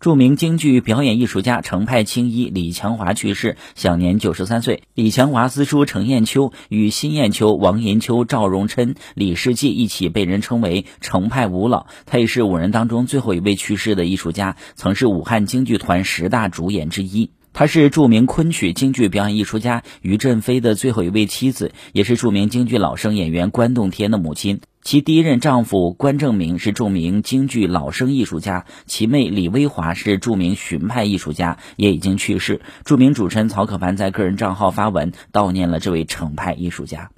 著名京剧表演艺术家程派青衣李强华去世，享年九十三岁。李强华私书程砚秋，与辛砚秋、王银秋、赵荣琛、李世济一起被人称为程派五老。他也是五人当中最后一位去世的艺术家，曾是武汉京剧团十大主演之一。他是著名昆曲京剧表演艺术家于振飞的最后一位妻子，也是著名京剧老生演员关栋天的母亲。其第一任丈夫关正明是著名京剧老生艺术家，其妹李薇华是著名荀派艺术家，也已经去世。著名主持人曹可凡在个人账号发文悼念了这位程派艺术家。